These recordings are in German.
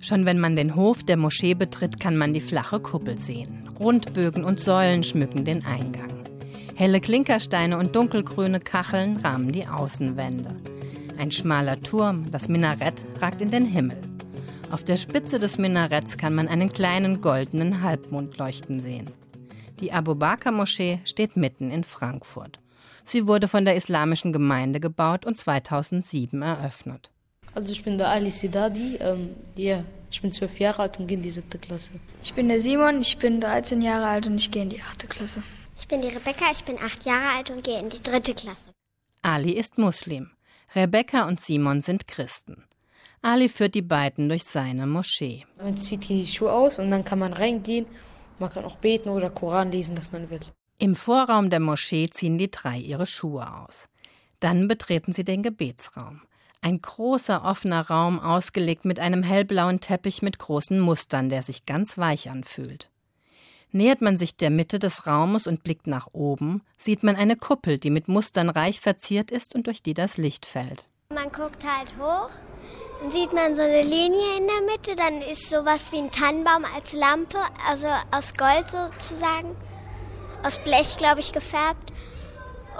Schon wenn man den Hof der Moschee betritt, kann man die flache Kuppel sehen. Rundbögen und Säulen schmücken den Eingang. Helle Klinkersteine und dunkelgrüne Kacheln rahmen die Außenwände. Ein schmaler Turm, das Minarett, ragt in den Himmel. Auf der Spitze des Minaretts kann man einen kleinen goldenen Halbmond leuchten sehen. Die Abu Bakr Moschee steht mitten in Frankfurt. Sie wurde von der islamischen Gemeinde gebaut und 2007 eröffnet. Also ich bin der Ali Sidadi, ähm, ja, ich bin zwölf Jahre alt und gehe in die siebte Klasse. Ich bin der Simon, ich bin 13 Jahre alt und ich gehe in die achte Klasse. Ich bin die Rebecca, ich bin acht Jahre alt und gehe in die dritte Klasse. Ali ist Muslim. Rebecca und Simon sind Christen. Ali führt die beiden durch seine Moschee. Man zieht die Schuhe aus und dann kann man reingehen. Man kann auch beten oder Koran lesen, was man will. Im Vorraum der Moschee ziehen die drei ihre Schuhe aus. Dann betreten sie den Gebetsraum. Ein großer offener Raum, ausgelegt mit einem hellblauen Teppich mit großen Mustern, der sich ganz weich anfühlt. Nähert man sich der Mitte des Raumes und blickt nach oben, sieht man eine Kuppel, die mit Mustern reich verziert ist und durch die das Licht fällt. Man guckt halt hoch, dann sieht man so eine Linie in der Mitte, dann ist sowas wie ein Tannenbaum als Lampe, also aus Gold sozusagen, aus Blech, glaube ich, gefärbt.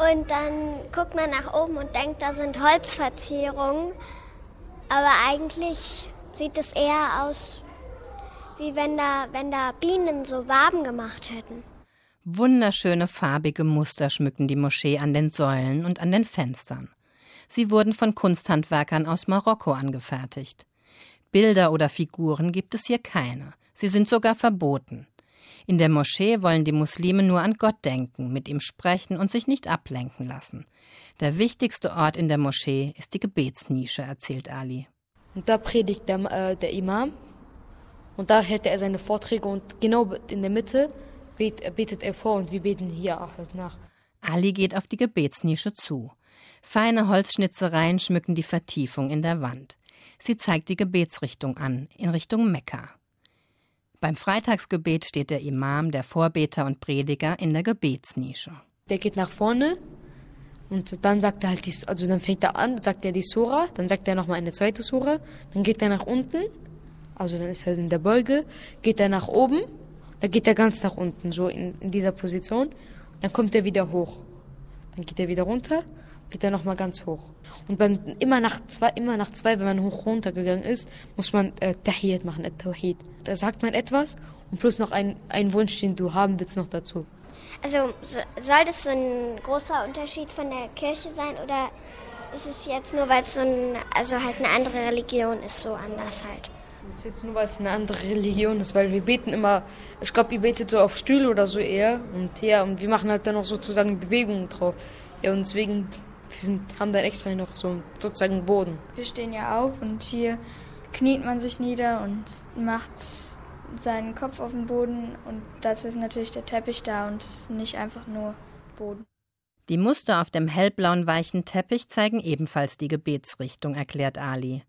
Und dann guckt man nach oben und denkt, da sind Holzverzierungen. Aber eigentlich sieht es eher aus, wie wenn da, wenn da Bienen so Waben gemacht hätten. Wunderschöne farbige Muster schmücken die Moschee an den Säulen und an den Fenstern. Sie wurden von Kunsthandwerkern aus Marokko angefertigt. Bilder oder Figuren gibt es hier keine. Sie sind sogar verboten. In der Moschee wollen die Muslime nur an Gott denken, mit ihm sprechen und sich nicht ablenken lassen. Der wichtigste Ort in der Moschee ist die Gebetsnische, erzählt Ali. Und da predigt der, äh, der Imam und da hält er seine Vorträge und genau in der Mitte bet, betet er vor und wir beten hier halt nach. Ali geht auf die Gebetsnische zu. Feine Holzschnitzereien schmücken die Vertiefung in der Wand. Sie zeigt die Gebetsrichtung an, in Richtung Mekka. Beim Freitagsgebet steht der Imam, der Vorbeter und Prediger in der Gebetsnische. Der geht nach vorne und dann sagt er halt, die, also dann fängt er an, sagt er die Sura, dann sagt er nochmal eine zweite Sura, dann geht er nach unten, also dann ist er in der Beuge, geht er nach oben, dann geht er ganz nach unten, so in, in dieser Position, dann kommt er wieder hoch, dann geht er wieder runter, geht er nochmal ganz hoch. Und beim, immer nach zwei, immer nach zwei, wenn man hoch runtergegangen ist, muss man äh, Tahiyat machen, äh, Tawhid. Da sagt man etwas und plus noch ein, ein Wunsch, den du haben willst, noch dazu. Also so, soll das so ein großer Unterschied von der Kirche sein oder ist es jetzt nur, weil es so ein, also halt eine andere Religion ist, so anders halt? Das ist jetzt nur, weil es eine andere Religion ist, weil wir beten immer, ich glaube, ihr betet so auf Stühle oder so eher und ja, und wir machen halt dann auch sozusagen Bewegungen drauf. Ja, und deswegen wir sind, haben dann extra noch so sozusagen Boden. Wir stehen ja auf und hier kniet man sich nieder und macht seinen Kopf auf den Boden und das ist natürlich der Teppich da und nicht einfach nur Boden. Die Muster auf dem hellblauen weichen Teppich zeigen ebenfalls die Gebetsrichtung, erklärt Ali.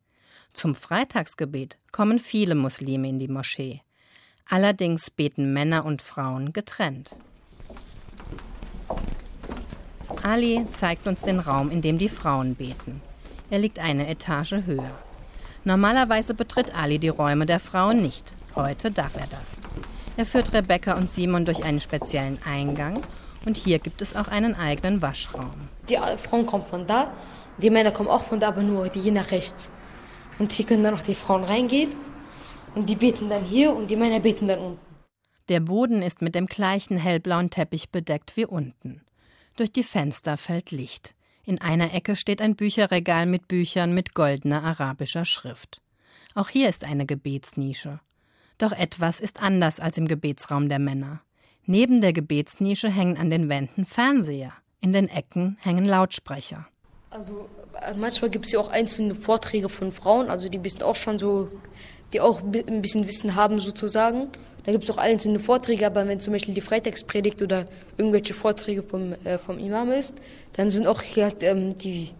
Zum Freitagsgebet kommen viele Muslime in die Moschee. Allerdings beten Männer und Frauen getrennt. Ali zeigt uns den Raum, in dem die Frauen beten. Er liegt eine Etage höher. Normalerweise betritt Ali die Räume der Frauen nicht. Heute darf er das. Er führt Rebecca und Simon durch einen speziellen Eingang und hier gibt es auch einen eigenen Waschraum. Die Frauen kommen von da, die Männer kommen auch von da, aber nur die nach rechts. Und hier können dann noch die Frauen reingehen und die beten dann hier und die Männer beten dann unten. Der Boden ist mit dem gleichen hellblauen Teppich bedeckt wie unten. Durch die Fenster fällt Licht. In einer Ecke steht ein Bücherregal mit Büchern mit goldener arabischer Schrift. Auch hier ist eine Gebetsnische. Doch etwas ist anders als im Gebetsraum der Männer. Neben der Gebetsnische hängen an den Wänden Fernseher. In den Ecken hängen Lautsprecher. Also äh, manchmal gibt es ja auch einzelne Vorträge von Frauen, also die bisschen auch schon so, die auch ein bisschen Wissen haben sozusagen. Da gibt es auch einzelne Vorträge, aber wenn zum Beispiel die Freitagspredigt oder irgendwelche Vorträge vom, äh, vom Imam ist, dann sind auch hier halt, ähm, die,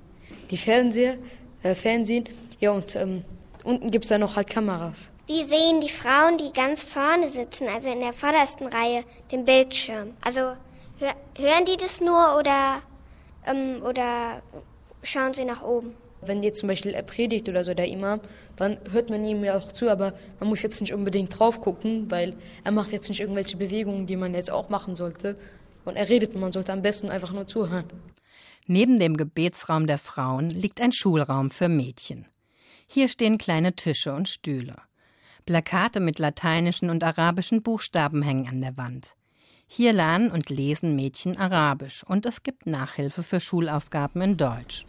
die Fernseher, äh, Fernsehen. Ja, und ähm, unten gibt es dann noch halt Kameras. Wie sehen die Frauen, die ganz vorne sitzen, also in der vordersten Reihe, den Bildschirm? Also hör, hören die das nur oder, ähm, oder schauen sie nach oben? Wenn jetzt zum Beispiel er predigt oder so, der Imam, dann hört man ihm ja auch zu, aber man muss jetzt nicht unbedingt drauf gucken, weil er macht jetzt nicht irgendwelche Bewegungen, die man jetzt auch machen sollte. Und er redet, man sollte am besten einfach nur zuhören. Neben dem Gebetsraum der Frauen liegt ein Schulraum für Mädchen. Hier stehen kleine Tische und Stühle. Plakate mit lateinischen und arabischen Buchstaben hängen an der Wand. Hier lernen und lesen Mädchen Arabisch und es gibt Nachhilfe für Schulaufgaben in Deutsch.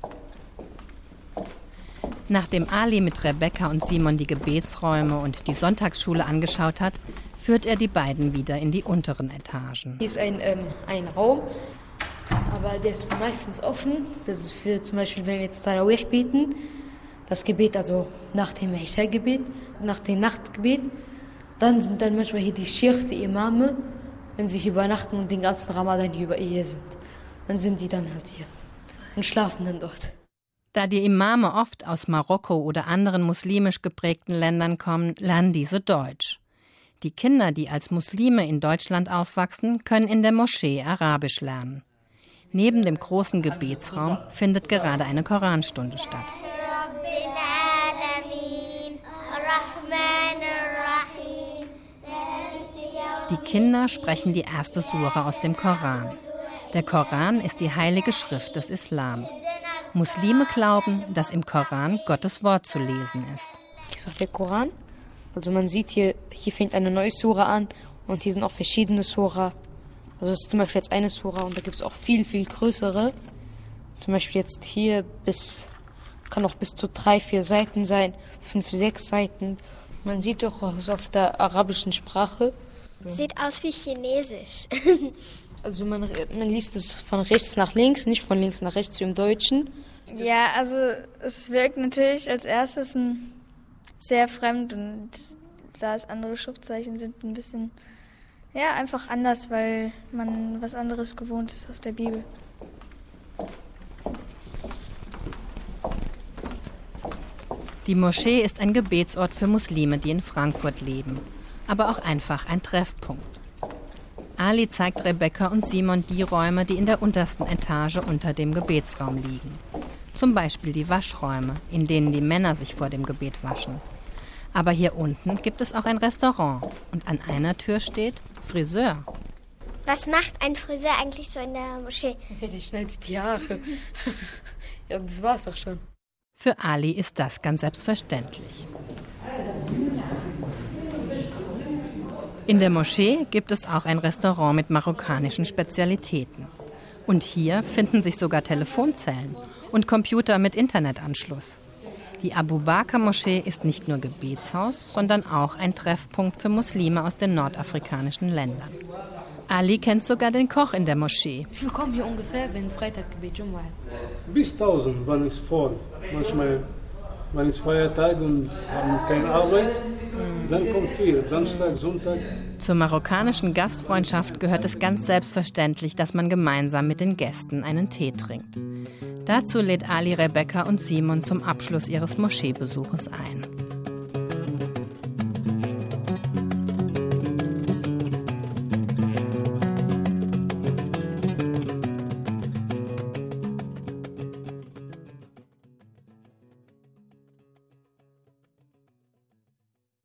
Nachdem Ali mit Rebecca und Simon die Gebetsräume und die Sonntagsschule angeschaut hat, führt er die beiden wieder in die unteren Etagen. Hier ist ein, ähm, ein Raum, aber der ist meistens offen. Das ist für zum Beispiel, wenn wir jetzt Tarawih beten, das Gebet, also nach dem Isha-Gebet, nach dem Nachtgebet. Dann sind dann manchmal hier die Sheikhs, die Imame, wenn sie übernachten und den ganzen Ramadan hier über hier sind. Dann sind die dann halt hier und schlafen dann dort. Da die Imame oft aus Marokko oder anderen muslimisch geprägten Ländern kommen, lernen diese Deutsch. Die Kinder, die als Muslime in Deutschland aufwachsen, können in der Moschee Arabisch lernen. Neben dem großen Gebetsraum findet gerade eine Koranstunde statt. Die Kinder sprechen die erste Sura aus dem Koran. Der Koran ist die heilige Schrift des Islam. Muslime glauben, dass im Koran Gottes Wort zu lesen ist. Ist der Koran. Also man sieht hier, hier fängt eine neue Sura an und hier sind auch verschiedene Sura. Also es ist zum Beispiel jetzt eine Sura und da gibt es auch viel, viel größere. Zum Beispiel jetzt hier bis, kann auch bis zu drei, vier Seiten sein, fünf, sechs Seiten. Man sieht doch was auf der arabischen Sprache. So. Sieht aus wie Chinesisch. Also man, man liest es von rechts nach links, nicht von links nach rechts wie im Deutschen. Ja, also es wirkt natürlich als erstes ein sehr fremd und da es andere Schriftzeichen sind, ein bisschen ja einfach anders, weil man was anderes gewohnt ist aus der Bibel. Die Moschee ist ein Gebetsort für Muslime, die in Frankfurt leben, aber auch einfach ein Treffpunkt. Ali zeigt Rebecca und Simon die Räume, die in der untersten Etage unter dem Gebetsraum liegen. Zum Beispiel die Waschräume, in denen die Männer sich vor dem Gebet waschen. Aber hier unten gibt es auch ein Restaurant und an einer Tür steht Friseur. Was macht ein Friseur eigentlich so in der Moschee? Der schneidet die Haare. ja, das war's auch schon. Für Ali ist das ganz selbstverständlich. In der Moschee gibt es auch ein Restaurant mit marokkanischen Spezialitäten. Und hier finden sich sogar Telefonzellen und Computer mit Internetanschluss. Die Abu Bakr Moschee ist nicht nur Gebetshaus, sondern auch ein Treffpunkt für Muslime aus den nordafrikanischen Ländern. Ali kennt sogar den Koch in der Moschee. Wie viel kommen hier ungefähr, wenn Freitaggebet Jumma Bis 1000, wann es voll. Manchmal wenn es Feiertag und haben keine Arbeit, dann kommt viel, Samstag, Sonntag. Zur marokkanischen Gastfreundschaft gehört es ganz selbstverständlich, dass man gemeinsam mit den Gästen einen Tee trinkt. Dazu lädt Ali Rebecca und Simon zum Abschluss ihres Moscheebesuches ein.